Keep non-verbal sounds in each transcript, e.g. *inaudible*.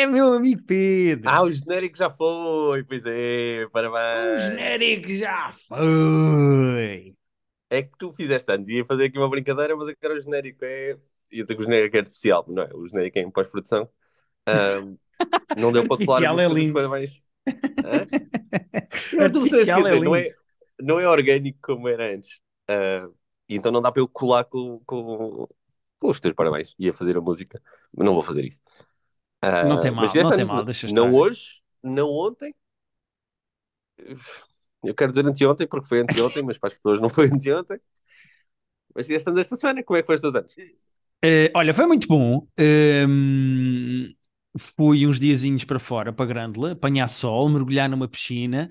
é é, meu amigo Pedro? Ah, o genérico já foi, pois é, O parabéns. genérico já foi. É que tu fizeste antes, ia fazer aqui uma brincadeira, mas agora o genérico é. Ia dizer que o genérico é artificial, não é? O genérico é em pós-produção. Ahm, *laughs* não deu para colar Artificial é música dos lindo. *laughs* quer Artificial é dizer, não lindo. é, não é orgânico como era antes. E então não dá para eu colar com, com, com os teus parabéns. Ia fazer a música, mas não vou fazer isso. Ah, Não tem mas mal, não tem mal, deixa não estar. hoje, não ontem. Eu quero dizer anteontem, porque foi anteontem, mas para as pessoas não foi anteontem. Mas fizeste anos esta semana, como é que foi os teus anos? Eh, olha, foi muito bom. Ehm, fui uns diazinhos para fora, para Grândola, apanhar sol, mergulhar numa piscina.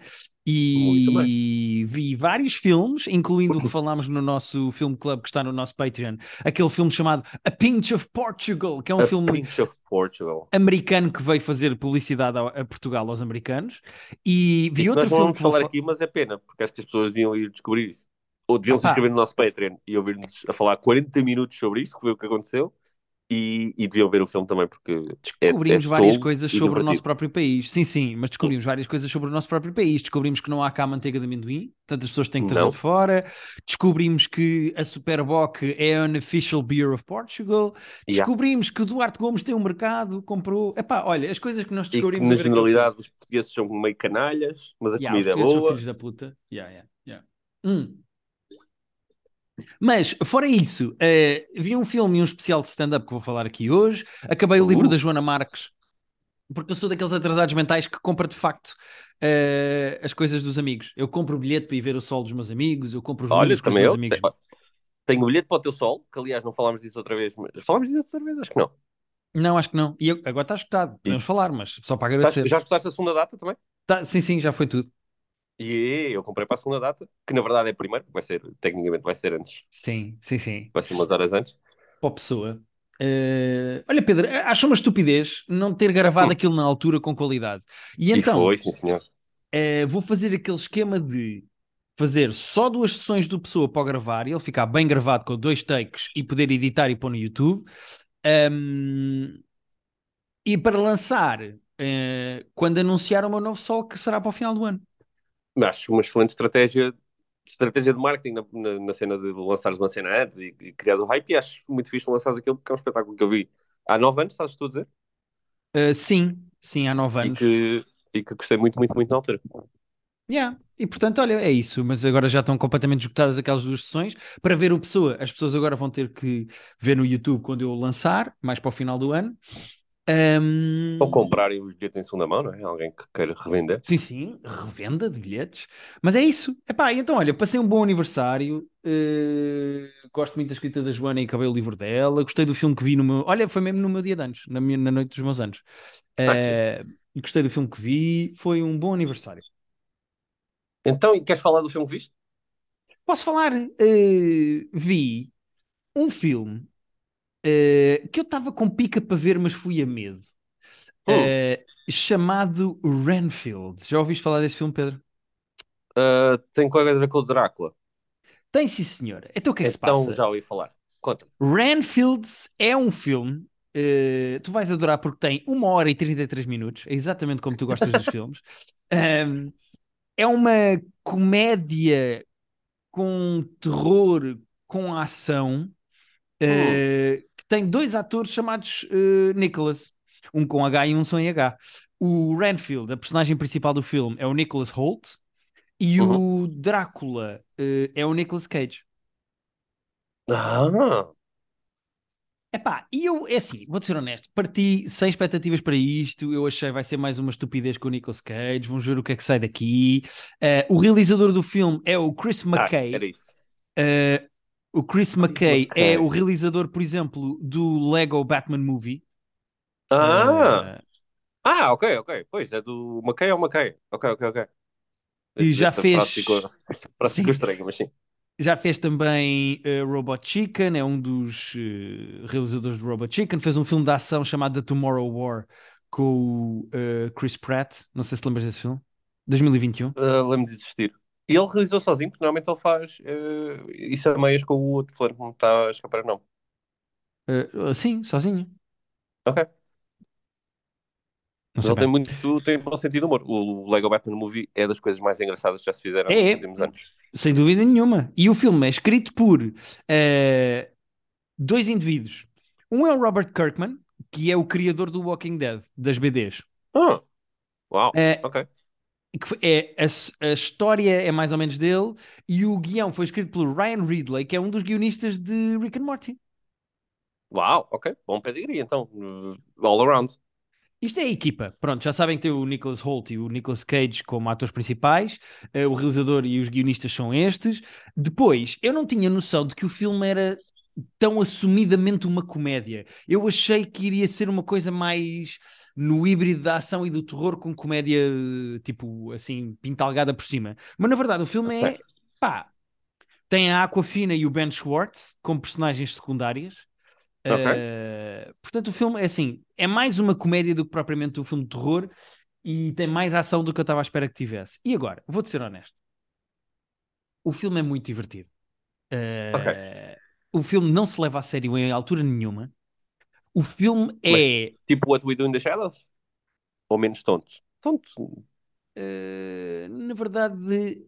E vi vários filmes, incluindo o que falámos no nosso filme club que está no nosso Patreon, aquele filme chamado A Pinch of Portugal, que é um A filme americano que veio fazer publicidade a Portugal aos americanos. E E vi que outro nós não filme vamos que vou falar fa- aqui, mas é pena, porque acho que as pessoas deviam ir descobrir isso. Ou deviam se inscrever no nosso Patreon e ouvir-nos a falar 40 minutos sobre isso, que foi o que aconteceu. E, e deviam ver o filme também, porque é, Descobrimos é várias tolo coisas sobre o nosso divertido. próprio país. Sim, sim, mas descobrimos várias coisas sobre o nosso próprio país. Descobrimos que não há cá manteiga de amendoim, portanto as pessoas têm que trazer Não. de fora. Descobrimos que a Superboc é an official beer of Portugal. Yeah. Descobrimos que o Duarte Gomes tem um mercado, comprou. Epá, olha, as coisas que nós E que, descobrimos na a generalidade, os portugueses são meio canalhas, mas a Yeah, comida é portugueses são boa. filhos da puta. Yeah, yeah, yeah. Hum. Mas, fora isso, eh, vi um filme e um especial de stand-up que vou falar aqui hoje. Acabei o livro Uh. da Joana Marques, porque eu sou daqueles atrasados mentais que compra de facto eh, as coisas dos amigos. Eu compro o bilhete para ir ver o sol dos meus amigos, eu compro os Olha, livros que os também meus eu. amigos. Te- Tenho o bilhete para o teu sol, que aliás não falámos disso outra vez. Mas... Falámos disso outra vez? Acho que não. Não, acho que não. E eu- agora está escutado, podemos falar, mas só para agradecer. Já escutaste a segunda data também? Tá, sim, sim, já foi tudo. E eu comprei para a segunda data, que na verdade é a primeira, vai ser, tecnicamente vai ser antes, Sim, sim, sim. vai ser umas horas antes. Para a pessoa. Eh, olha, Pedro, acho uma estupidez não ter gravado aquilo na altura com qualidade. E E então, foi, sim senhor. eh, vou fazer aquele esquema de fazer só duas sessões do Pessoa para o gravar e ele ficar bem gravado com dois takes e poder editar e pôr no YouTube. Ahm, e para lançar eh, quando anunciar o meu novo sol, que será para o final do ano. Acho uma excelente estratégia, estratégia de marketing na, na, na cena de lançares uma cena antes e, e criares um hype. E acho muito fixe lançar aquilo, porque é um espetáculo que eu vi há nove anos, estás tu a dizer? Eh, sim, sim, há nove E anos. que, e que gostei muito, muito, muito na altura. Yeah. E portanto, olha, é isso. Mas agora já estão completamente esgotadas aquelas duas sessões. Para ver o Pessoa, as pessoas agora vão ter que ver no YouTube quando eu lançar, mais para o final do ano. Ahm, Ou comprarem os bilhetes em segunda mão, não é? Alguém que queira revender. Sim, sim, revenda de bilhetes. Mas é isso. Epá, então, olha, passei um bom aniversário. eh, gosto muito da escrita da Joana e acabei o livro dela. Gostei do filme que vi no meu. Olha, foi mesmo no meu dia de anos, na, minha, na noite dos meus anos. Ah, Eh, gostei do filme que vi. Foi um bom aniversário. Então, queres falar do filme que viste? Posso falar? Eh, vi um filme eh, que eu estava com pica para ver, mas fui a medo. Hum. Eh, chamado Renfield. Já ouviste falar desse filme, Pedro? Ah, tem coisa a ver com o Drácula. Tem sim, senhor. Então o que é que se Então passa? já ouvi falar. Conta. Renfield é um filme. eh, tu vais adorar porque tem 1 hora e 33 minutos, é exatamente como tu gostas dos *laughs* filmes. Ahm, é uma comédia com terror, com ação, que tem dois atores chamados eh, Nicholas, um com H e um sem H. O Renfield, a personagem principal do filme, é o Nicholas Holt e Uhum. o Drácula eh, é o Nicolas Cage. Ah, Epá, e eu, é assim, vou-te ser honesto, parti sem expectativas para isto, eu achei vai ser mais uma estupidez com o Nicolas Cage, vamos ver o que é que sai daqui. Eh, o realizador do filme é o Chris ah, McKay. era isso. O Chris McKay McKay. é o realizador, por exemplo, do Lego Batman Movie. Ah, Eh, ah, ok, ok. Pois, é do McKay ao McKay. Ok, ok, ok. E já Esta fez- ficou, ficou estranha, mas sim. já fez também eh, Robot Chicken, é um dos eh, realizadores do Robot Chicken. Fez um filme de ação chamado The Tomorrow War com o eh, Chris Pratt. Não sei se lembras desse filme. 2021. Ah, Lembro de existir. E ele realizou sozinho, porque normalmente ele faz eh, isso a meias com o outro fulano que não está a escapar, não. Eh, sim, sozinho. Ok. Não Mas sei ele tem bem. muito tem bom sentido de humor. O Lego Batman Movie é das coisas mais engraçadas que já se fizeram nos é. últimos anos. Sem dúvida nenhuma. E o filme é escrito por eh, dois indivíduos. Um é o Robert Kirkman, que é o criador do Walking Dead, das BDs. Ah, uau, ok. Que é, a, a história é mais ou menos dele e o guião foi escrito pelo Ryan Ridley, que é um dos guionistas de Rick and Morty. Uau, ok. Bom pedigree, então. Uh, all around. Isto é a equipa. Pronto, já sabem que tem o Nicholas Holt e o Nicolas Cage como atores principais. eh, o realizador e os guionistas são estes. Depois, eu não tinha noção de que o filme era tão assumidamente uma comédia. Eu achei que iria ser uma coisa mais no híbrido da ação e do terror com comédia, tipo, assim, pintalgada por cima. Mas na verdade, o filme é, Ok. pá, tem a Aquafina e o Ben Schwartz como personagens secundárias. Ok. Uh, portanto, o filme é assim: é mais uma comédia do que propriamente um filme de terror e tem mais ação do que eu estava à espera que tivesse. E agora, vou-te ser honesto: o filme é muito divertido. Uh, Ok. O filme não se leva a sério em altura nenhuma. O filme é. Tipo What We Do in the Shadows? Ou menos tontos? Tontos. uh, na verdade,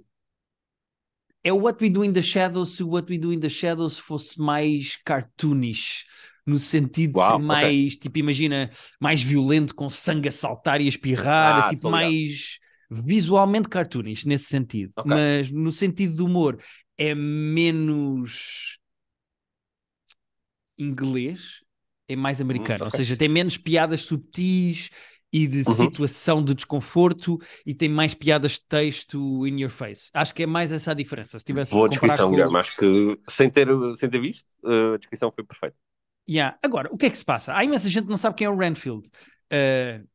é o What We Do in the Shadows se o What We Do in the Shadows fosse mais cartoonish, no sentido de Uau, ser ok. mais, tipo, imagina, mais violento, com sangue a saltar e a espirrar, Ah, tipo, ligado. mais visualmente cartoonish nesse sentido. Ok. Mas no sentido do humor é menos inglês, é mais americano, ou Hum, ok. seja, tem menos piadas subtis e de Uhum. situação de desconforto e tem mais piadas de texto in your face. Acho que é mais essa a diferença. Se tivesse Boa de descrição, com... Guilherme. Acho que sem ter, sem ter visto, a descrição foi perfeita. Yeah. Agora, o que é que se passa? Há imensa gente que não sabe quem é o Renfield, uh,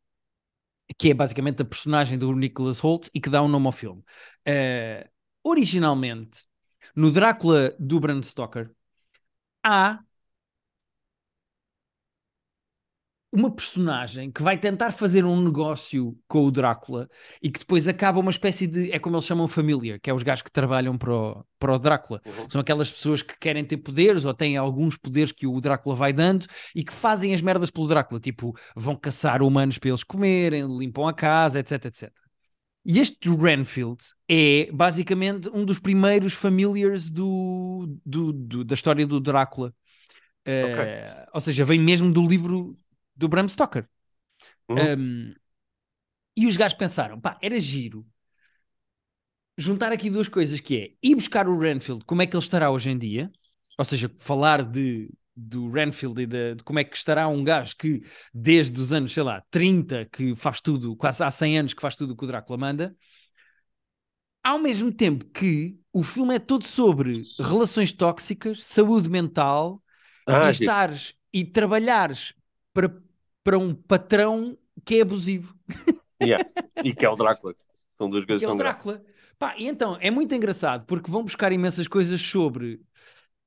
que é basicamente a personagem do Nicholas Holt e que dá um nome ao filme. Uh, originalmente, no Drácula do Bram Stoker, há uma personagem que vai tentar fazer um negócio com o Drácula e que depois acaba uma espécie de. É como eles chamam família, que é os gajos que trabalham para o, para o Drácula. Uhum. São aquelas pessoas que querem ter poderes ou têm alguns poderes que o Drácula vai dando e que fazem as merdas pelo Drácula. Tipo, vão caçar humanos para eles comerem, limpam a casa, etc, etc. E este Renfield é basicamente um dos primeiros familiars do, do, do- da história do Drácula. Eh, Ou seja, vem mesmo do livro do Bram Stoker. Uhum. Um, e os gajos pensaram, pá, era giro juntar aqui duas coisas que é ir buscar o Renfield, como é que ele estará hoje em dia, ou seja, falar de, do Renfield e de, de como é que estará um gajo que desde os anos, sei lá, 30, que faz tudo, quase há 100 anos que faz tudo o que o Drácula manda, ao mesmo tempo que o filme é todo sobre relações tóxicas, saúde mental, Ah, e estares e trabalhares para, para um patrão que é abusivo, Yeah. E que é o Drácula. São duas coisas que é o. Drácula. Pá, e então é muito engraçado porque vão buscar imensas coisas sobre.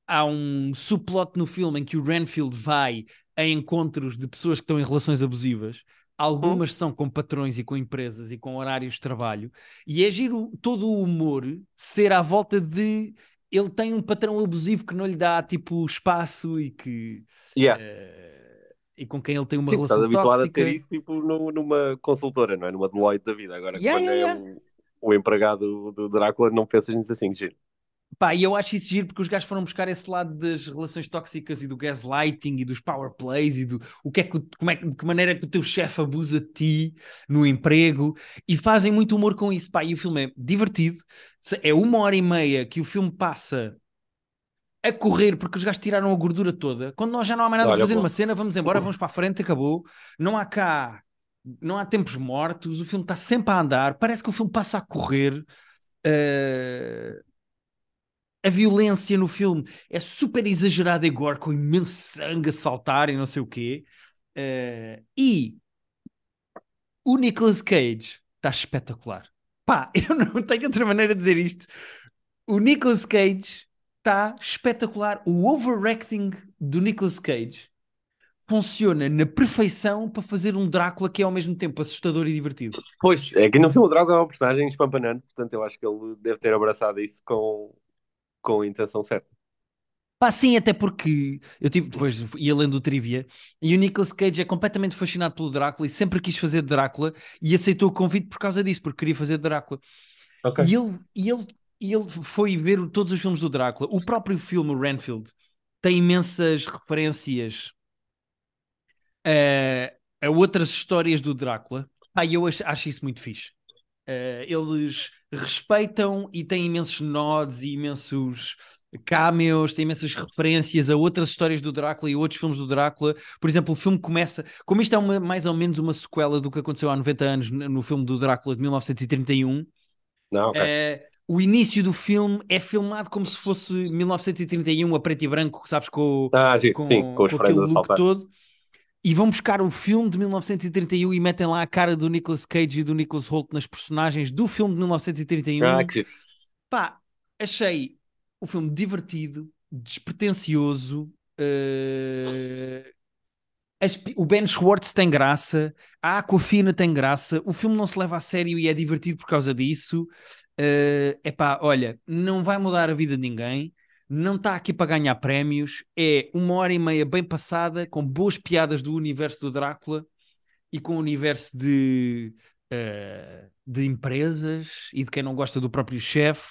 Há um subplot no filme em que o Renfield vai a encontros de pessoas que estão em relações abusivas. Algumas são com patrões e com empresas e com horários de trabalho. E é giro todo o humor ser à volta de ele tem um patrão abusivo que não lhe dá tipo espaço e que Yeah. eh, e com quem ele tem uma Sim, estás relação habituado tóxica. a ter isso tipo, no- numa consultora, não é? Numa Deloitte da vida. Agora, Yeah, quando yeah, é o, o empregado do Drácula, não pensas nisso assim, giro. Pá, e eu acho isso giro porque os gajos foram buscar esse lado das relações tóxicas e do gaslighting e dos power plays e do o que é que, como é, de que maneira é que o teu chefe abusa de ti no emprego e fazem muito humor com isso, pá, e o filme é divertido, é uma hora e meia que o filme passa a correr porque os gajos tiraram a gordura toda, quando nós já não há mais nada para fazer numa cena, vamos embora, vamos para a frente, acabou, não há cá, não há tempos mortos, o filme está sempre a andar, parece que o filme passa a correr, eh, a violência no filme é super exagerada e gore, com imenso sangue a saltar e não sei o quê. Eh, e o Nicolas Cage está espetacular. Pá, *laughs* eu não tenho outra maneira de dizer isto. O Nicolas Cage está espetacular. O overacting do Nicolas Cage funciona na perfeição para fazer um Drácula que é ao mesmo tempo assustador e divertido. Pois, é que não sei, o Drácula é uma personagem espampanante, portanto eu acho que ele deve ter abraçado isso com, com a intenção certa. Pá, sim, até porque eu tive depois ia lendo o trivia e o Nicolas Cage é completamente fascinado pelo Drácula e sempre quis fazer Drácula e aceitou o convite por causa disso, porque queria fazer Drácula. Ok. E ele, e ele, e ele foi ver todos os filmes do Drácula. O próprio filme, Renfield, tem imensas referências a, a outras histórias do Drácula. Pá, eu acho, acho isso muito fixe. Eh, eles respeitam e têm imensos nods e imensos cameos, têm imensas referências a outras histórias do Drácula e outros filmes do Drácula. Por exemplo, o filme começa, como isto é uma- mais ou menos uma sequela do que aconteceu há 90 anos no filme do Drácula de 1931, Não, ok. eh, o início do filme é filmado como se fosse 1931 a preto e branco, sabes, com, Ah, sim, com, sim, com os com aquele look saltar. todo. E vão buscar o filme de 1931 e metem lá a cara do Nicolas Cage e do Nicholas Hoult nas personagens do filme de 1931. Ah, que. Pá, achei o filme divertido, despretensioso. eh, as o Ben Schwartz tem graça, a Aquafina tem graça, o filme não se leva a sério e é divertido por causa disso. É epá, olha, não vai mudar a vida de ninguém, não está aqui para ganhar prémios, é uma hora e meia bem passada, com boas piadas do universo do Drácula e com o universo de, eh, de empresas e de quem não gosta do próprio chefe.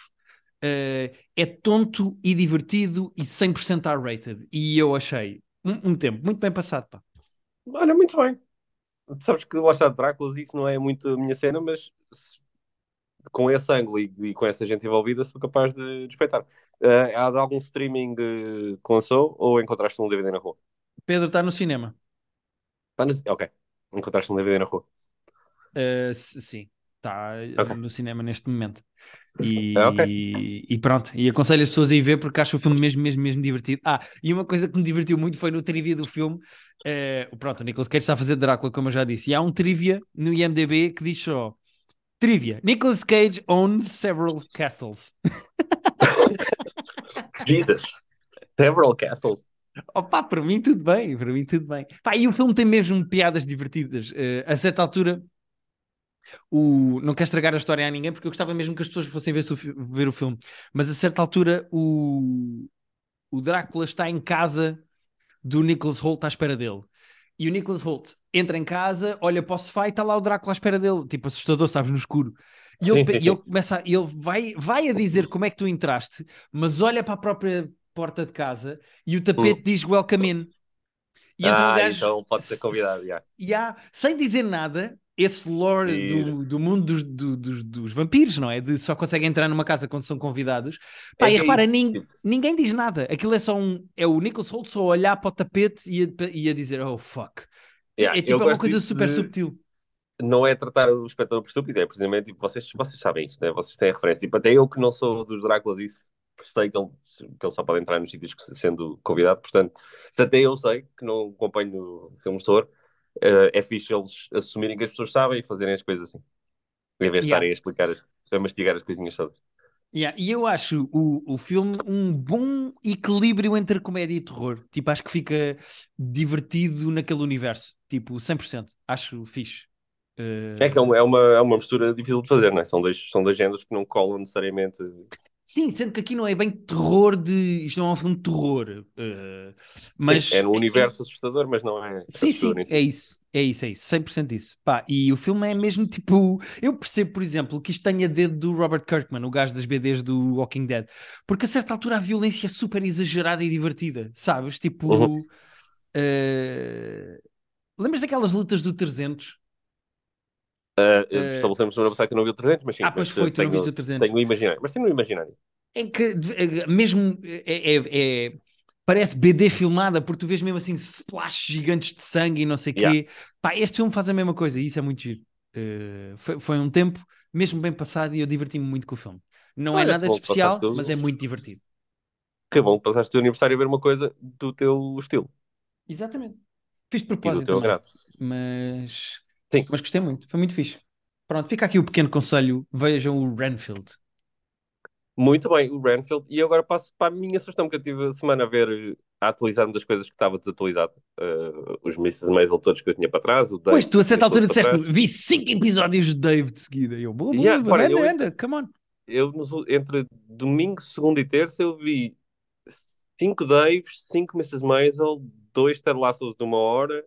Eh, é tonto e divertido e 100% R-rated. E eu achei um, um tempo muito bem passado, pá. Olha, muito bem. Sabes que lá está Dráculas, isso não é muito a minha cena, mas se- com esse ângulo e, e com essa gente envolvida, sou capaz de, de respeitar. Eh, há de algum streaming eh, que lançou ou encontraste um DVD na rua? Pedro está no cinema. No- Ok, encontraste um DVD na rua. Uh, sim, está Ok. no cinema neste momento. E, Ah, ok. e pronto, e aconselho as pessoas a ir ver porque acho o filme mesmo, mesmo, mesmo divertido. Ah, e uma coisa que me divertiu muito foi no trivia do filme. eh, pronto, o Nicolas Cage está a fazer Drácula, como eu já disse, e há um trivia no IMDb que diz só: Trivia, Nicolas Cage owns several castles. *laughs* Jesus! Several castles. Opa, para mim tudo bem, para mim tudo bem. Pá, e o filme tem mesmo piadas divertidas. Eh, a certa altura, o... não quero estragar a história a ninguém porque eu gostava mesmo que as pessoas fossem ver, ver o filme. Mas a certa altura, o, o Drácula está em casa do Nicholas Hoult à espera dele. E o Nicholas Hoult entra em casa, olha para o sofá e está lá o Drácula à espera dele, tipo assustador, sabes, no escuro. E ele, Sim, sim, e ele sim. começa, a- ele vai, vai a dizer como é que tu entraste, mas olha para a própria porta de casa e o tapete diz welcome in. E entra Hum. ah, gajo então pode ser convidado, já. e há, sem dizer nada, esse lore do, do mundo dos, do- dos, dos vampiros, não é? De só conseguem entrar numa casa quando são convidados. Pá, É e é repara, nin- tipo- ninguém diz nada. Aquilo é só um. É o Nicholas Hoult só olhar para o tapete e a, e a dizer oh fuck. Yeah, é tipo é uma coisa super de- subtil. não é tratar o espectador por estúpido, é precisamente tipo, vocês, vocês sabem isto, né? vocês têm referência. Tipo, até eu que não sou dos Dráculas, isso sei que ele, que ele só pode entrar nos sítios sendo convidado. Portanto, se até eu sei que não acompanho filmes de terror, eh, é fixe eles assumirem que as pessoas sabem e fazerem as coisas assim, em vez de Yeah. estarem a explicar, a mastigar as coisinhas todas. Yeah, E eu acho o, o filme um bom equilíbrio entre comédia e terror. Tipo, acho que fica divertido naquele universo. Tipo, 100%. Acho fixe. Eh, É que é uma, é uma, é uma mistura difícil de fazer, não é? São dois, são dois géneros que não colam necessariamente. Sim, sendo que aqui não é bem terror de. Isto não é um filme de terror. eh, mas Sim, é no universo assustador, mas não é Sim, sim, é isso. É isso, é isso. 100% isso. Pá, e o filme é mesmo tipo. Eu percebo, por exemplo, que isto tenha dedo do Robert Kirkman, o gajo das BDs do Walking Dead, porque a certa altura a violência é super exagerada e divertida, sabes? Tipo. Uhum. eh, Lembras daquelas lutas do 300? Uh, Eh, Estabelecemos semana passada que não vi o 300, mas sim. Ah, pois mas, foi, uh, tu não tenho, viste o 300. Tenho o imaginário, mas tenho o imaginário. em que eh, mesmo é, é- é- parece BD filmada, porque tu vês mesmo assim splashes gigantes de sangue e não sei o Yeah. quê. Pá, este filme faz a mesma coisa e isso é muito giro. Eh, foi, foi um tempo mesmo bem passado e eu diverti-me muito com o filme. Não é Olha, nada de especial, mas é muito divertido. Que bom que passaste o teu aniversário a ver uma coisa do teu estilo Exatamente. Fiz de e do propósito teu também, agrado. mas... Sim. mas gostei muito, foi muito fixe. Pronto, fica aqui o pequeno conselho, vejam o Renfield. Muito bem, o Renfield. E agora passo para a minha sugestão, que eu tive a semana a ver, a atualizar-me das coisas que estava desatualizado. Uh, os Mrs. Maisel todos que eu tinha para trás. O Dave Pois, tu a certa altura para disseste vi cinco episódios de Dave de seguida. E eu, boa, boa, Yeah, boa, ora, anda, eu- anda, come on. Eu, entre domingo, segunda e terça, eu vi 5 Daves, 5 Mrs. Maisel, 2 Ted Lassos de uma hora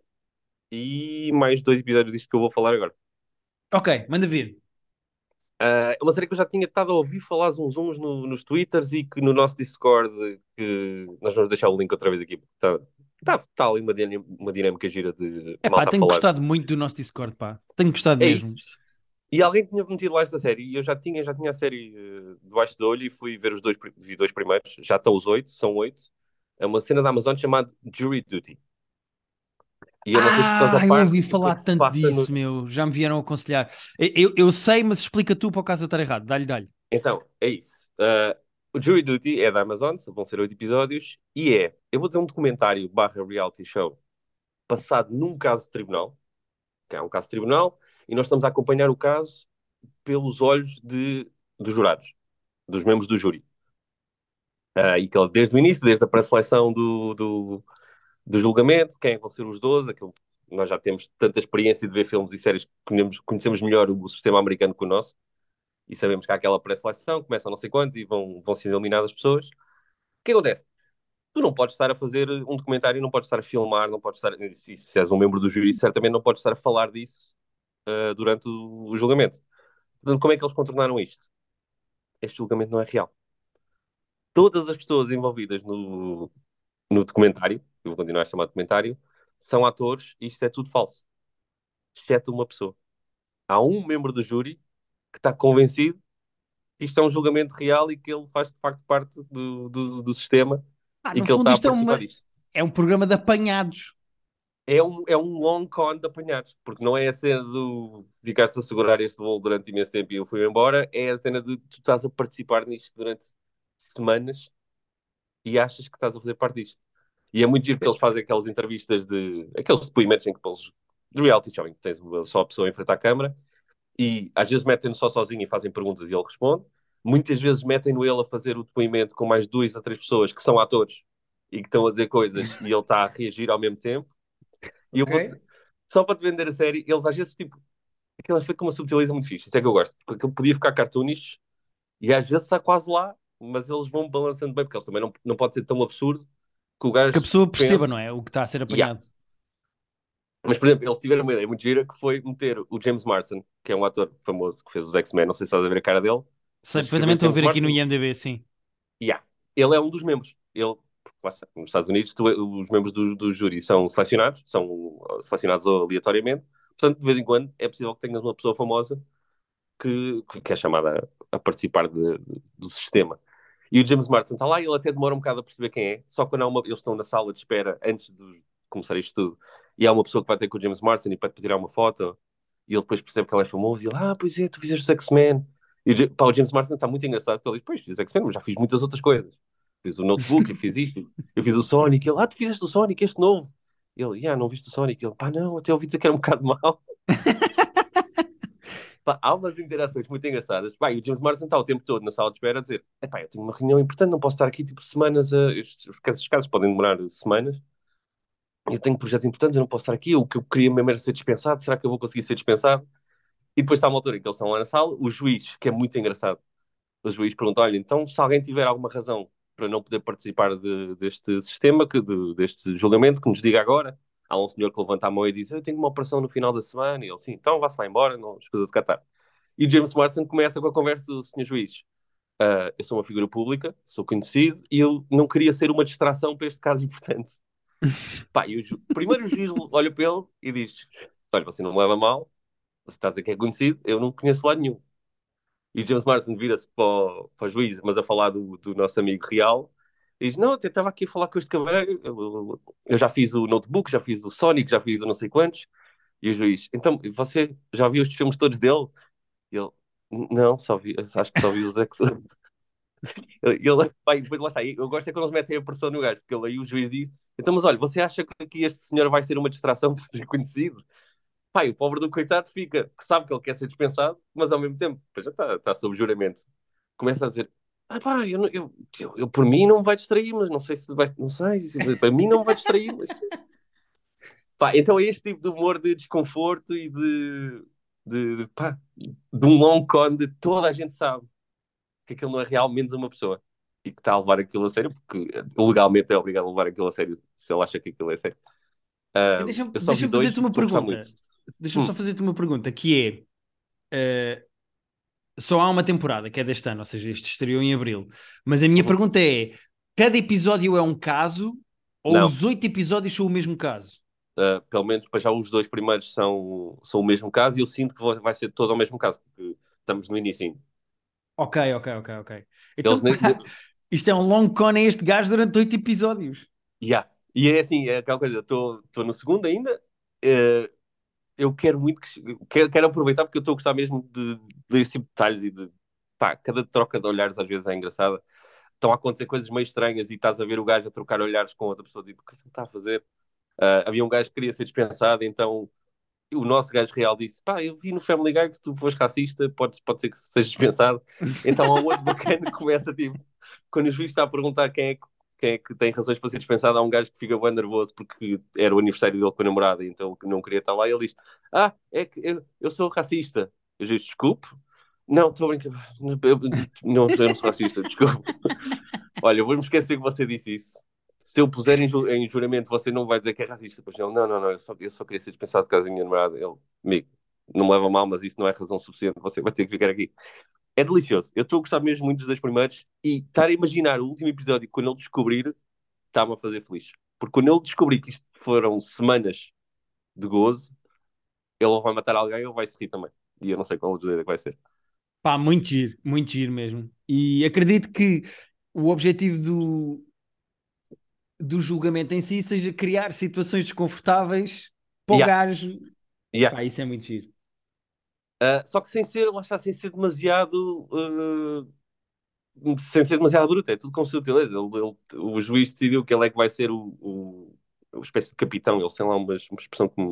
e mais dois episódios disto que eu vou falar agora. Ok, manda vir. Uh, uma série que eu já tinha estado a ouvir falar uns uns no, nos Twitters e que no nosso Discord, que nós vamos deixar o link outra vez aqui, porque está, está, está ali uma, uma dinâmica gira de. É pá, tenho gostado muito do nosso Discord, pá. Tenho gostado é mesmo. Isso. E alguém tinha metido lá esta série e eu já tinha, já tinha a série uh, debaixo do olho e fui ver os dois, vi dois primeiros, já estão os oito, são oito. É uma cena da Amazon chamada Jury Duty. E eu não sei se ah, eu ouvi falar tanto disso, no... meu. Já me vieram aconselhar. Eu, eu sei, mas explica tu para o caso eu estar errado. Dá-lhe, dá-lhe. Então, é isso. Uh, o Jury Duty é da Amazon, vão ser oito episódios, e é, eu vou dizer um documentário barra reality show passado num caso de tribunal, que é um caso de tribunal, e nós estamos a acompanhar o caso pelos olhos de, dos jurados, dos membros do júri. Uh, e que desde o início, desde a pré-seleção do, do, do julgamento, quem é vão ser os 12, aquilo, nós já temos tanta experiência de ver filmes e séries que conhecemos, conhecemos melhor o, sistema americano que o nosso, e sabemos que há aquela pré-seleção, começa a não sei quanto e vão, vão sendo eliminadas pessoas. O que acontece? Tu não podes estar a fazer um documentário, não podes estar a filmar, não podes estar. Se, se és um membro do júri, certamente não podes estar a falar disso uh, durante o, o, julgamento. Portanto, como é que eles contornaram isto? Este julgamento não é real. Todas as pessoas envolvidas no, no documentário, eu vou continuar a chamar de documentário, são atores e isto é tudo falso. Exceto uma pessoa. Há um membro do júri que está convencido que isto é um julgamento real e que ele faz de facto parte do, do, do sistema ah, e que ele está a participar é uma... disto. É um programa de apanhados. É um, é um long con de apanhados, porque não é a cena do ficaste a segurar este voo durante imenso tempo e eu fui embora, é a cena de tu estás a participar nisto durante semanas e achas que estás a fazer parte disto. E é muito giro que eles fazem aquelas entrevistas de. aqueles depoimentos em que eles. de reality show, em que tens só a pessoa em frente à câmara e às vezes metem-no só sozinho e fazem perguntas e ele responde. Muitas vezes metem-no ele a fazer o depoimento com mais duas a três pessoas que são atores e que estão a dizer coisas e ele está a reagir ao mesmo tempo. E okay. eu só para te vender a série, eles às vezes tipo. Aquilo é feito com uma subtileza muito fixe, isso é que eu gosto, porque aquilo podia ficar cartoonish e às vezes está quase lá mas eles vão balançando bem, porque eles também não, não pode ser tão absurdo que o gajo. Que a pessoa perceba, não é? O que está a ser apanhado. Yeah. Mas, por exemplo, eles tiveram uma ideia muito gira que foi meter o James Marston, que é um ator famoso que fez os X-Men, não sei se estás a ver a cara dele. Sei perfeitamente, estou a ver aqui no IMDb, sim. Yeah. Ele é um dos membros. Ele, nos Estados Unidos, tu, os membros do, do júri são selecionados, são selecionados aleatoriamente. Portanto, de vez em quando é possível que tenhas uma pessoa famosa que, que é chamada a participar de, de, do sistema. E o James Martin está lá e ele até demora um bocado a perceber quem é. Só quando há uma, eles estão na sala de espera antes de começar isto tudo. E há uma pessoa que vai ter com o James Martin e pede para tirar uma foto. E ele depois percebe que ela é famoso. E ele, ah, pois é, tu fizeste os X-Men. E o, pá, o James Martin está muito engraçado porque ele diz, pois, fiz X-Men, mas já fiz muitas outras coisas. Fiz o Notebook, eu *laughs* fiz isto. Eu fiz o Sonic. Ele, ah, tu fizeste o Sonic, este novo. E ele, ah, não viste o Sonic. Ele, pá, não, até ouvi dizer que era um bocado mau. *laughs* Pá, há umas interações muito engraçadas. Pá, e o James Marsden está o tempo todo na sala de espera a dizer: eu tenho uma reunião importante, não posso estar aqui tipo semanas. A... Estes, os, casos, os casos podem demorar semanas. Eu tenho projetos importantes, eu não posso estar aqui. O que eu queria mesmo era ser dispensado. Será que eu vou conseguir ser dispensado? E depois está uma altura em que eles estão lá na sala. O juiz, que é muito engraçado, o juiz pergunta: Olha, então se alguém tiver alguma razão para não poder participar de, deste sistema, que, de, deste julgamento, que nos diga agora há um senhor que levanta a mão e diz: Eu tenho uma operação no final da semana. E ele, sim, então vá-se lá embora, não escusa de catar. E James Marsden começa com a conversa do senhor juiz. Uh, eu sou uma figura pública, sou conhecido e eu não queria ser uma distração para este caso importante. *laughs* Pá, e o primeiro o juiz olha para ele e diz: Olha, você não me leva mal, você está a dizer que é conhecido, eu não conheço lá nenhum. E James Marsden vira-se para, o, para o juiz, mas a falar do, do nosso amigo real, diz: Não, até estava aqui a falar com este cavalheiro. Eu, eu, já fiz o notebook, já fiz o Sonic, já fiz o não sei quantos. E o juiz: Então, você já viu os filmes todos dele? E ele: Não, só vi, acho que só vi os X. *laughs* ele, pai, depois lá está. Eu gosto é quando eles metem a pressão no gajo, porque ele, aí o juiz diz: Então, mas olha, você acha que este senhor vai ser uma distração *laughs* por ser conhecido? Pai, o pobre do coitado fica, sabe que ele quer ser dispensado, mas ao mesmo tempo, já está, está sob juramento. Começa a dizer: ah, pá, eu, eu, eu, eu, por mim não vai distrair, mas não sei se vai, não sei, para mim não vai distrair, mas... *laughs* pá, então é este tipo de humor de desconforto e de, de, pá, de um long con de toda a gente sabe que aquilo não é real, menos uma pessoa. e que está a levar aquilo a sério, porque legalmente é obrigado a levar aquilo a sério se ele acha que aquilo é sério. Uh, Deixa-me deixa fazer-te uma pergunta. Deixa-me hum. só fazer-te uma pergunta, que é uh, só há uma temporada, que é deste ano, ou seja, este estreou em Abril. Mas a minha uhum. pergunta é: cada episódio é um caso ou Não. os oito episódios são o mesmo caso? Uh, pelo menos para já os dois primeiros são, são o mesmo caso e eu sinto que vai ser todo o mesmo caso, porque estamos no início. Ok, ok, ok, ok. Então, pá, *laughs* isto é um long con a este gajo durante oito episódios. Yeah. E é assim, é aquela coisa, estou no segundo ainda, uh, eu quero muito que, quero, quero, aproveitar porque eu estou a gostar mesmo de, de de detalhes e de pá, cada troca de olhares às vezes é engraçada. Estão a acontecer coisas meio estranhas e estás a ver o gajo a trocar olhares com outra pessoa, tipo, o que é que ele está a fazer? Uh, havia um gajo que queria ser dispensado, então o nosso gajo real disse: pá, eu vi no Family Guy que se tu fores racista, pode, pode ser que sejas dispensado. Então um outro bacana começa, tipo, quando o juiz está a perguntar quem é que quem é que tem razões para ser dispensado, há um gajo que fica bem nervoso porque era o aniversário dele com a namorada, então não queria estar lá, e ele diz, ah, é que eu, eu sou racista. Eu disse, desculpe. Não, estou brincando. *laughs* Não, eu, não, não sou racista, desculpe. *laughs* Olha, eu vou-me esquecer que você disse isso se eu puser em, ju em, juramento, você não vai dizer que é racista. Pois ele, não, não, não, eu só, eu só queria ser dispensado por causa da minha namorada. Ele, amigo, não me leva mal, mas isso não é razão suficiente, você vai ter que ficar aqui. É delicioso. Eu estou a gostar mesmo muito dos dois primeiros e estar a imaginar o último episódio, quando ele descobrir, está-me a fazer feliz. Porque quando ele descobrir que isto foram semanas de gozo, ele vai matar alguém ou vai se rir também. E eu não sei qual a que vai ser. Pá, muito giro, muito giro mesmo. E acredito que o objetivo do, do julgamento em si seja criar situações desconfortáveis para yeah. o gajo. Yeah. Pá, isso é muito giro. Uh, só que sem ser, lá está, sem ser demasiado. Uh, sem ser demasiado bruto, é tudo com sutileza. Ele, ele, o juiz decidiu que ele é que vai ser o, o, o espécie de capitão. Ele tem lá uma, uma expressão que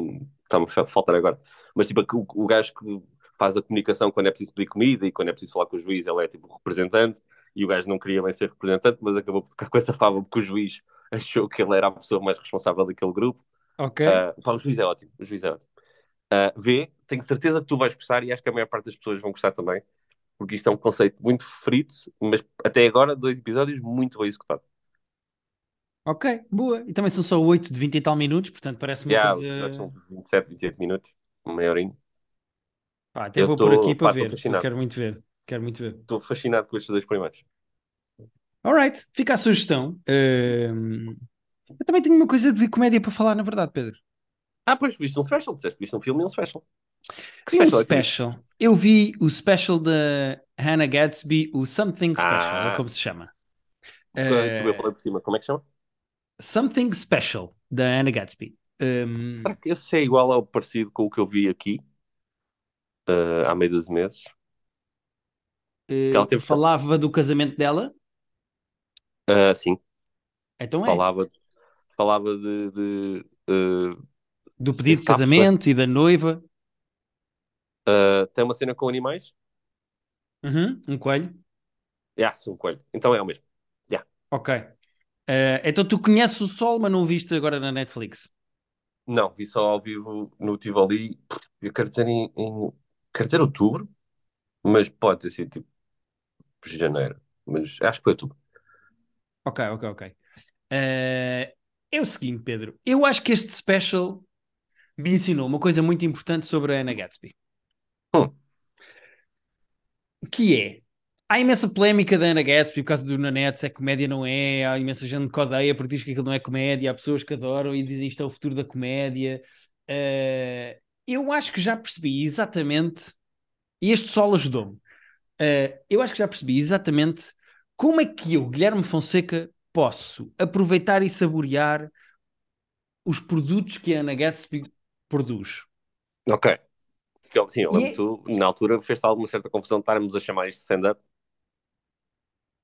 está-me a faltar agora. Mas tipo, o, o gajo que faz a comunicação quando é preciso pedir comida e quando é preciso falar com o juiz, ele é tipo o representante. E o gajo não queria bem ser representante, mas acabou por ficar com essa fábula de que o juiz achou que ele era a pessoa mais responsável daquele grupo. Ok. Uh, pá, o juiz é ótimo, o juiz é ótimo. Uh, vê, tenho certeza que tu vais gostar e acho que a maior parte das pessoas vão gostar também, porque isto é um conceito muito frito, mas até agora, dois episódios muito bem executados. Ok, boa. E também são só 8 de 20 e tal minutos, portanto parece-me yeah, coisa... são 27, 28 minutos, uma horinha. Ah, até eu vou tô, por aqui para pá, ver, quero muito ver. Quero muito ver. Estou fascinado com estes dois primeiros. Alright, fica a sugestão. Uh, eu também tenho uma coisa de comédia para falar, na verdade, Pedro. Ah, pois, viste um special, disseste viste um filme e um special. Que special um special. É eu vi o special da Hannah Gadsby, o Something Special, ah. é como se chama. Uh, eu falei por cima, como é que chama? Something Special, da Hannah Gadsby. Um... Será que esse é igual ao parecido com o que eu vi aqui uh, há meio dos meses? Uh, ela teve... Falava do casamento dela? Uh, sim. Então é. Falava, falava de, de uh, do pedido de casamento e da noiva. Uh, tem uma cena com animais? Uhum, um coelho. Yes, um coelho. Então é o mesmo. Yeah. Ok. Uh, então tu conheces o Sol, mas não o viste agora na Netflix? Não, vi só ao vivo no Tivoli. Eu quero dizer em, em quero dizer outubro, mas pode ter sido tipo janeiro. Mas acho que foi outubro. Ok, ok, ok. Uh, é o seguinte, Pedro. Eu acho que este special me ensinou uma coisa muito importante sobre a Anna Gatsby. Hum. Que é, há imensa polémica da Anna Gatsby por causa do Nanette, se é comédia não é, há imensa gente que odeia porque diz que aquilo não é comédia, há pessoas que adoram e dizem isto é o futuro da comédia. Uh, eu acho que já percebi exatamente, e este solo ajudou-me, uh, eu acho que já percebi exatamente como é que eu, Guilherme Fonseca, posso aproveitar e saborear os produtos que a Ana Gatsby produz. Ok. Sim, eu lembro é... tu, na altura, fez alguma certa confusão de estarmos a chamar isto de stand-up.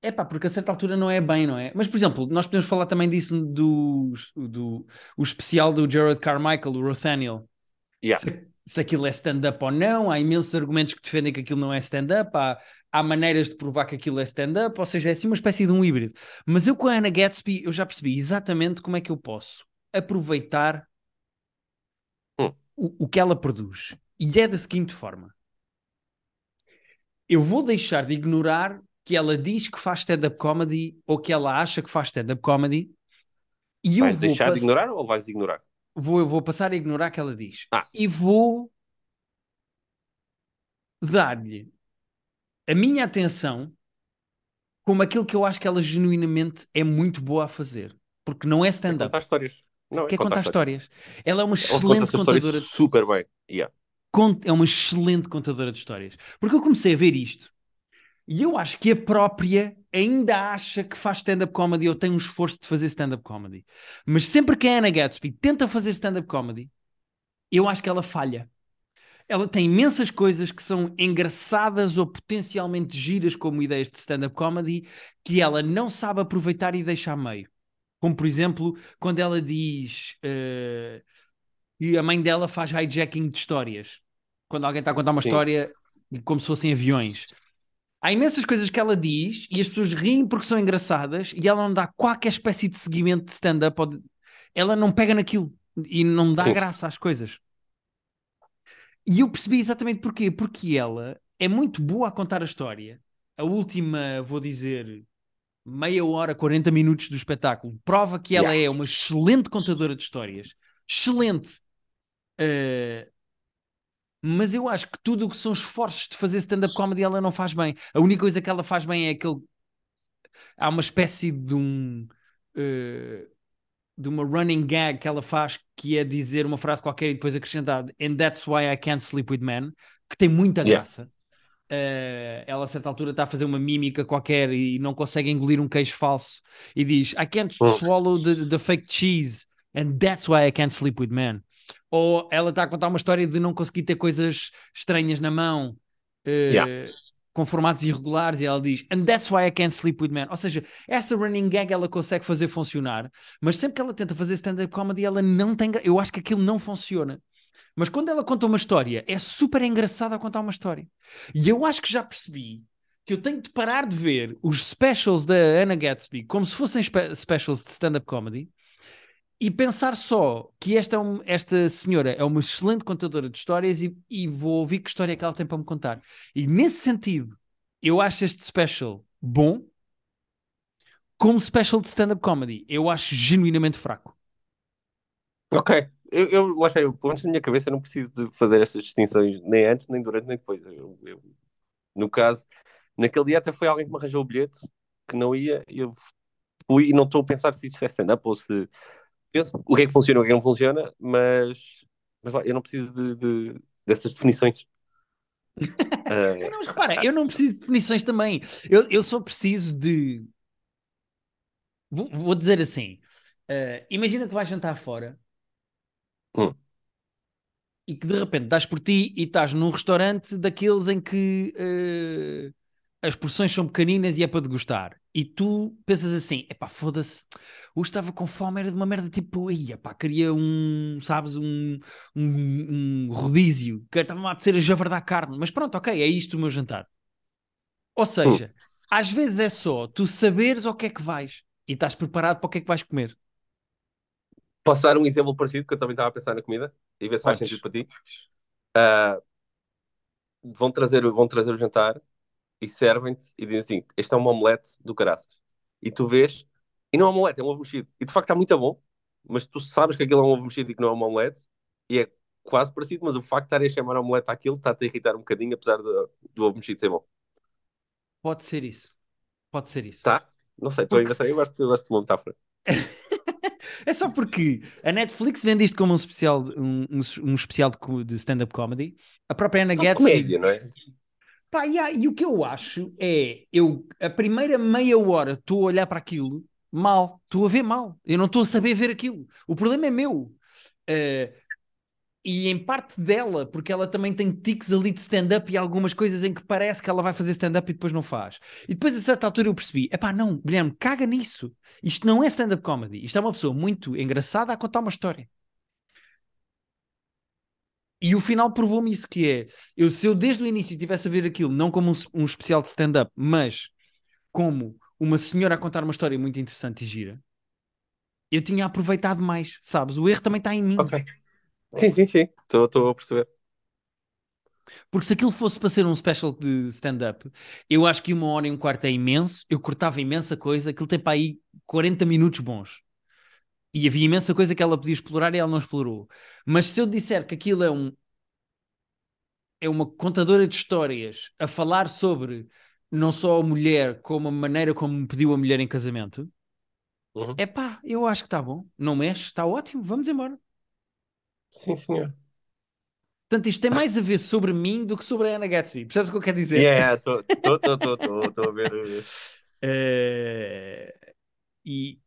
É pá, porque a certa altura não é bem, não é? Mas, por exemplo, nós podemos falar também disso do, do o especial do Gerard Carmichael, o Rothaniel. Yeah. Se, se aquilo é stand-up ou não, há imensos argumentos que defendem que aquilo não é stand-up, há, há maneiras de provar que aquilo é stand-up, ou seja, é assim uma espécie de um híbrido. Mas eu com a Anna Gatsby, eu já percebi exatamente como é que eu posso aproveitar hum. o, o que ela produz. E é da seguinte forma: eu vou deixar de ignorar que ela diz que faz stand-up comedy ou que ela acha que faz stand-up comedy. E Vais eu vou, deixar pass- de ignorar ou vais ignorar? vou, eu vou passar a ignorar que ela diz. Ah. E vou dar-lhe a minha atenção como aquilo que eu acho que ela genuinamente é muito boa a fazer. Porque não é É stand-up, contar histórias. Não, é é contar histórias. Ela é uma Ela conta excelente histórias contadora super bem. Yeah. É uma excelente contadora de histórias. Porque eu comecei a ver isto e eu acho que a própria ainda acha que faz stand-up comedy ou tem um esforço de fazer stand-up comedy. Mas sempre que a Anna Gatsby tenta fazer stand-up comedy, eu acho que ela falha. Ela tem imensas coisas que são engraçadas ou potencialmente giras como ideias de stand-up comedy que ela não sabe aproveitar e deixa a meio. Como, por exemplo, quando ela diz eh, que a mãe dela faz hijacking de histórias. Quando alguém está a contar uma Sim. história como se fossem aviões. Há imensas coisas que ela diz e as pessoas riem porque são engraçadas e ela não dá qualquer espécie de seguimento de stand-up. de- Ela não pega naquilo e não dá Sim. graça às coisas. E eu percebi exatamente porquê. Porque ela é muito boa a contar a história. A última, vou dizer, meia hora, 40 minutos do espetáculo prova que ela é uma excelente contadora de histórias. Excelente. Eh, mas eu acho que tudo o que são esforços de fazer stand-up comedy ela não faz bem. A única coisa que ela faz bem é aquele. Há uma espécie de um. eh, de uma running gag que ela faz que é dizer uma frase qualquer e depois acrescentar And that's why I can't sleep with men, que tem muita Yeah. graça. Eh, ela a certa altura está a fazer uma mímica qualquer e não consegue engolir um queijo falso e diz I can't Hum. swallow the, the fake cheese and that's why I can't sleep with men. Ou ela está a contar uma história de não conseguir ter coisas estranhas na mão, eh, Yeah. com formatos irregulares, e ela diz And that's why I can't sleep with men. Ou seja, essa running gag ela consegue fazer funcionar, mas sempre que ela tenta fazer stand-up comedy, ela não tem. Eu acho que aquilo não funciona. Mas quando ela conta uma história, é super engraçada a contar uma história. E eu acho que já percebi que eu tenho de parar de ver os specials da Anna Gatsby como se fossem spe- specials de stand-up comedy e pensar só que esta, é um- esta senhora é uma excelente contadora de histórias e, e vou ouvir que história é que ela tem para me contar. E nesse sentido, eu acho este special bom. Como special de stand-up comedy, eu acho genuinamente fraco. Ok. Eu, eu, lá está, eu, pelo menos na minha cabeça, não preciso de fazer essas distinções nem antes, nem durante, nem depois. Eu, eu- no caso, naquele dia até foi alguém que me arranjou o bilhete que não ia, eu fui e não estou a pensar se isto é stand-up ou se penso o que é que funciona, o que é que não funciona, mas, mas lá, eu não preciso de, de- dessas definições. *laughs* Ah, Não, mas repara, eu não preciso de definições também. Eu, eu só preciso de. Vou, vou dizer assim: eh, imagina que vais jantar fora Hum. e que de repente dás por ti e estás num restaurante daqueles em que eh, as porções são pequeninas e é para degustar. E tu pensas assim: epá, foda-se, hoje estava com fome, era de uma merda tipo, ia pá, queria um, sabes, um, um, um rodízio, que estava-me a apetecer a javardar carne, mas pronto, ok, é isto o meu jantar. Ou seja, às vezes é só tu saberes ao que é que vais e estás preparado para o que é que vais comer. posso dar um exemplo parecido, que eu também estava a pensar na comida, e ver se faz sentido para ti. Ah, vão, trazer, vão trazer o jantar e servem-te e dizem assim: Este é um omelete do caraças. E tu vês, e não é um omelete, é um ovo mexido. E de facto está muito bom, mas tu sabes que aquilo é um ovo mexido e que não é um omelete, e é quase parecido, mas o facto de estarem a chamar omelete àquilo está-te a irritar um bocadinho, apesar de- do ovo mexido ser bom. Pode ser isso. Pode ser isso. Tá? Não sei, estou a Porque inventar. Eu gosto, eu gosto de uma metáfora. *laughs* É só porque a Netflix vende isto como um especial, um, um, um especial de, de stand-up comedy. A própria Anna uma Gatsby. comédia, não é? Pá, yeah, e o que eu acho é, eu a primeira meia hora estou a olhar para aquilo mal, estou a ver mal, eu não estou a saber ver aquilo. O problema é meu. Eh, e em parte dela, porque ela também tem tiques ali de stand-up e algumas coisas em que parece que ela vai fazer stand-up e depois não faz. E depois a certa altura eu percebi, epá, não, Guilherme, caga nisso. Isto não é stand-up comedy, isto é uma pessoa muito engraçada a contar uma história. E o final provou-me isso, que é, eu, se eu desde o início tivesse a ver aquilo, não como um, um especial de stand-up, mas como uma senhora a contar uma história muito interessante e gira, eu tinha aproveitado mais, sabes? O erro também está em mim. Ok. Sim, sim, sim. Estou a perceber. Porque se aquilo fosse para ser um special de stand-up, eu acho que uma hora e um quarto é imenso, eu cortava imensa coisa, aquilo tem para aí 40 minutos bons. E havia imensa coisa que ela podia explorar e ela não explorou. Mas se eu disser que aquilo é um é uma contadora de histórias a falar sobre não só a mulher, como a maneira como me pediu a mulher em casamento, Uhum. é pá, eu acho que está bom. Não mexe, está ótimo, vamos embora. Sim, senhor. Portanto, isto tem mais a ver sobre mim do que sobre a Anna Gatsby. Percebes o que eu quero dizer? Yeah, estou a ver. uh, *laughs* e,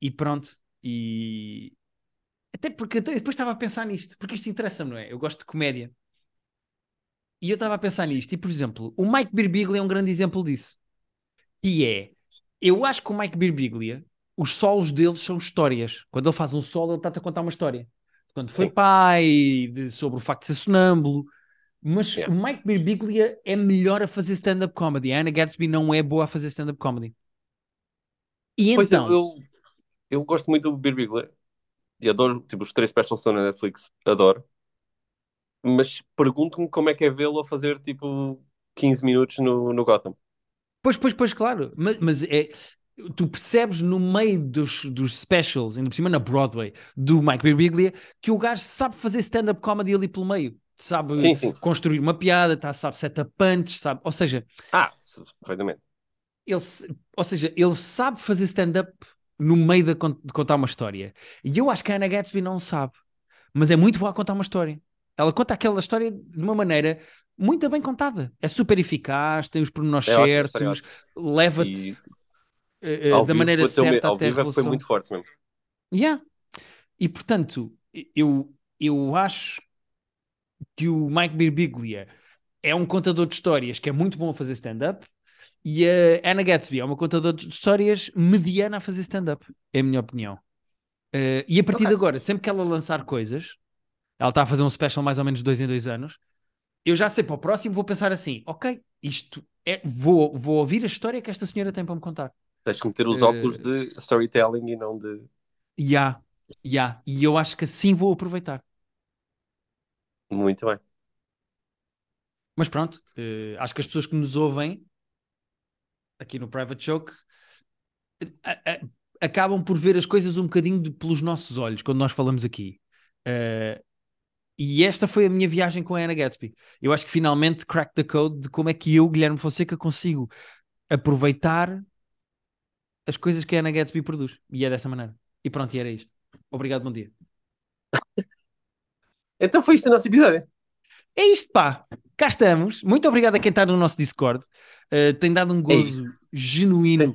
e pronto. E até porque eu depois estava a pensar nisto, porque isto interessa-me, não é? Eu gosto de comédia. E eu estava a pensar nisto, e por exemplo, o Mike Birbiglia é um grande exemplo disso. E é, eu acho que o Mike Birbiglia, os solos deles são histórias. Quando ele faz um solo, ele está-te a contar uma história. Quando foi Sim. pai, de- sobre o facto de ser sonâmbulo. Mas o Mike Birbiglia é melhor a fazer stand-up comedy. A Anna Gatsby não é boa a fazer stand-up comedy. E Pois então, eu, eu, eu gosto muito do Beer Bigler e adoro, tipo, os três specials que estão na Netflix, adoro. Mas pergunto-me como é que é vê-lo a fazer tipo 15 minutos no, no Gotham. Pois, pois, pois, claro. Mas, mas é, tu percebes no meio dos, dos specials, ainda por cima na Broadway, do Mike Birbiglia, que o gajo sabe fazer stand-up comedy ali pelo meio. Sabe Sim, sim. construir uma piada, tá, sabe setup punch, sabe? Ou seja, Ah, perfeitamente. ele, ou seja, ele sabe fazer stand-up no meio de, de contar uma história. E eu acho que a Anna Gatsby não sabe, mas é muito boa a contar uma história. Ela conta aquela história de uma maneira muito bem contada. É super eficaz, tem os pormenores É história é certos, leva-te E ao da maneira certa ao até a vivo que foi muito forte mesmo. Yeah. E portanto, eu, eu acho que o Mike Birbiglia é um contador de histórias que é muito bom a fazer stand-up e a Anna Gatsby é uma contadora de histórias mediana a fazer stand-up, é a minha opinião. Eh, e a partir Ok. de agora, sempre que ela lançar coisas, ela está a fazer um special mais ou menos de dois em dois anos, eu já sei para o próximo vou pensar assim, ok, isto é, vou, vou ouvir a história que esta senhora tem para me contar. Tens que meter os Eh, óculos de storytelling e não de. E há, e há. E eu acho que assim vou aproveitar. Muito bem. Mas pronto, eh, acho que as pessoas que nos ouvem aqui no Private Joke acabam por ver as coisas um bocadinho de- pelos nossos olhos quando nós falamos aqui. Eh, e esta foi a minha viagem com a Anna Gatsby. Eu acho que finalmente crack the code de como é que eu, Guilherme Fonseca, consigo aproveitar as coisas que a Anna Gatsby produz. E é dessa maneira. E pronto, e era isto. Obrigado, bom dia. *laughs* Então foi isto o nosso episódio. É isto, pá. Cá estamos. Muito obrigado a quem está no nosso Discord. Uh, tem dado um É gozo isso. genuíno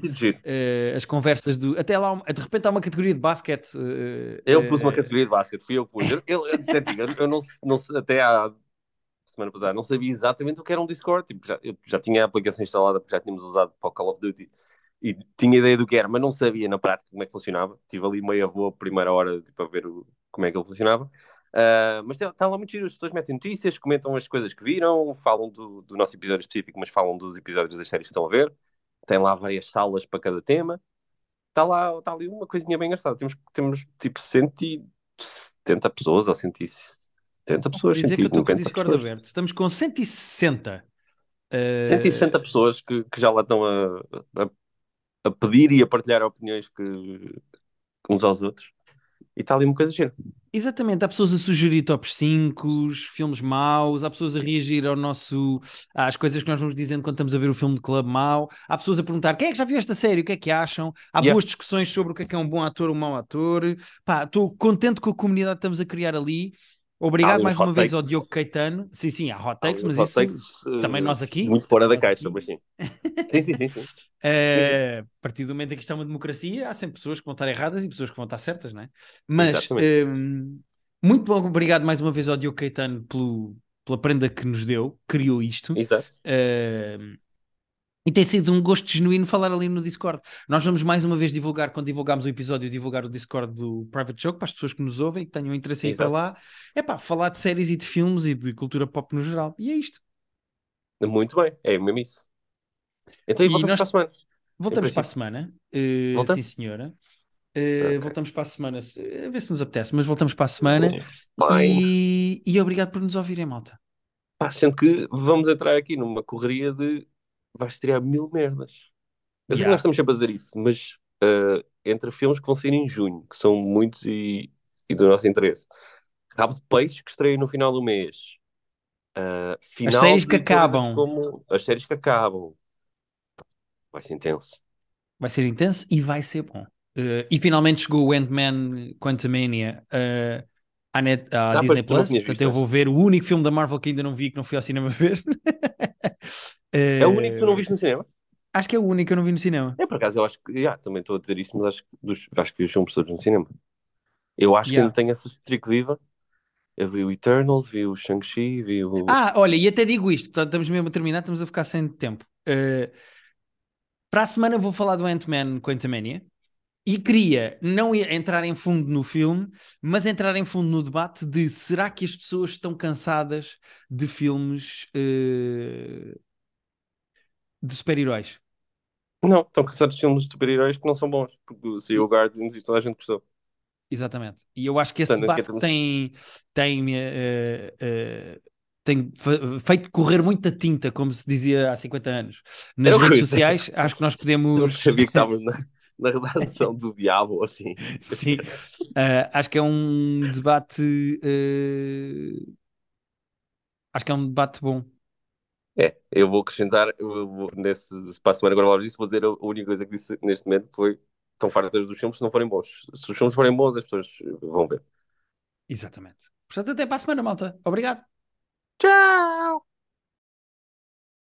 uh, as conversas do. Até lá, de repente há uma categoria de basquete. uh, Eu pus uma categoria de basquete, fui eu que pus. Eu, eu, eu- eu não, não sei- até há semana passada não sabia exatamente o que era um Discord. Tipo, já, eu já tinha a aplicação instalada porque já tínhamos usado para o Call of Duty e tinha ideia do que era, mas não sabia na prática como é que funcionava. Tive ali meia boa primeira hora tipo, a ver o- como é que ele funcionava. Ah, mas está lá muito giro, as pessoas metem notícias, comentam as coisas que viram, falam do, do nosso episódio específico, mas falam dos episódios das séries que estão a ver. Tem lá várias salas para cada tema. Está lá, está ali uma coisinha bem engraçada. Temos, temos tipo 170 pessoas ou 170 pessoas, dizer que eu estou com o 190 Discord pessoas. aberto. Estamos com 160. Uh, 160 pessoas que, que já lá estão a, a, a pedir e a partilhar opiniões que, uns aos outros. E está ali uma coisa gira. Exatamente, há pessoas a sugerir top 5, filmes maus, há pessoas a reagir ao nosso, às coisas que nós vamos dizendo quando estamos a ver o filme de clube mau, há pessoas a perguntar quem é que já viu esta série, o que é que acham, há Yeah. boas discussões sobre o que é que é um bom ator ou um mau ator. Pá, estou contente com a comunidade que estamos a criar ali. Obrigado mais uma vez ao takes. Diogo Caetano. Sim, sim, há hot Há takes, uns mas hot isso takes, também eh, nós aqui. Muito fora da caixa, aqui. mas sim. *laughs* Sim, sim, sim. sim. Eh, a partir do momento em que isto é uma democracia, há sempre pessoas que vão estar erradas e pessoas que vão estar certas, não é? Mas Exatamente. hum, muito bom, obrigado mais uma vez ao Diogo Caetano pelo, pela prenda que nos deu, criou isto. Exato. Hum, e tem sido um gosto genuíno falar ali no Discord. Nós vamos mais uma vez divulgar, quando divulgarmos o episódio, divulgar o Discord do Private Joke para as pessoas que nos ouvem, que tenham interesse em ir para lá. É pá, falar de séries e de filmes e de cultura pop no geral. E é isto. Muito bem. É mesmo isso. Então, e voltamos nós- para a semana. Voltamos para a semana. Uh, Voltamos? sim, senhora. Uh, Ok. Voltamos para a semana. A ver se nos apetece, mas voltamos para a semana. E, e obrigado por nos ouvirem, malta. Pá, sendo que vamos entrar aqui numa correria de vais estrear mil merdas. Eu sei que nós estamos sempre a dizer isso, mas eh, entre filmes que vão sair em junho, que são muitos e, e do nosso interesse, Rabo de Peixe, que estreia no final do mês, eh, As final séries que de coisas acabam como as séries que acabam, vai ser intenso. vai ser intenso e vai ser bom. Uh, e finalmente chegou o Ant-Man Quantumania uh, à, net, à Ah, Disney pois, tu não Plus. tinhas Portanto, visto, eu vou ver o único filme da Marvel que ainda não vi, que não fui ao cinema *laughs* ver. É o único que tu não Uh, viste no cinema? Acho que é o único que eu não vi no cinema. É, por acaso, eu acho que, yeah, também estou a dizer isto, mas acho que, dos, acho que vi os filmes todos no cinema. Eu acho que Yeah. ainda tenho essa streak viva. Eu vi o Eternals, vi o Shang-Chi, vi o... Ah, olha, e até digo isto, portanto, estamos mesmo a terminar, estamos a ficar sem tempo. Uh, para a semana vou falar do Ant-Man Quantumania e queria não ir- entrar em fundo no filme, mas entrar em fundo no debate de será que as pessoas estão cansadas de filmes uh, de super-heróis? Não, estão cansados de filmes de super-heróis que não são bons, porque o Guardians e toda a gente gostou. Exatamente. E eu acho que esse Portanto, debate tem, tem, eh, eh, tem fe- feito correr muita tinta, como se dizia há 50 anos. Nas redes eu dizer. sociais, acho que nós Eu podemos. sabia que estávamos na, na *laughs* redação do diabo, assim. Sim, Eh, acho que é um debate. acho que é um debate bom. É, eu vou acrescentar, eu vou, nesse para a semana agora vou disso, vou dizer a única coisa que disse neste momento foi estão fartas dos filmes se não forem bons. Se os filmes forem bons, as pessoas vão ver. Exatamente. Portanto, até para a semana, malta. Obrigado. Tchau!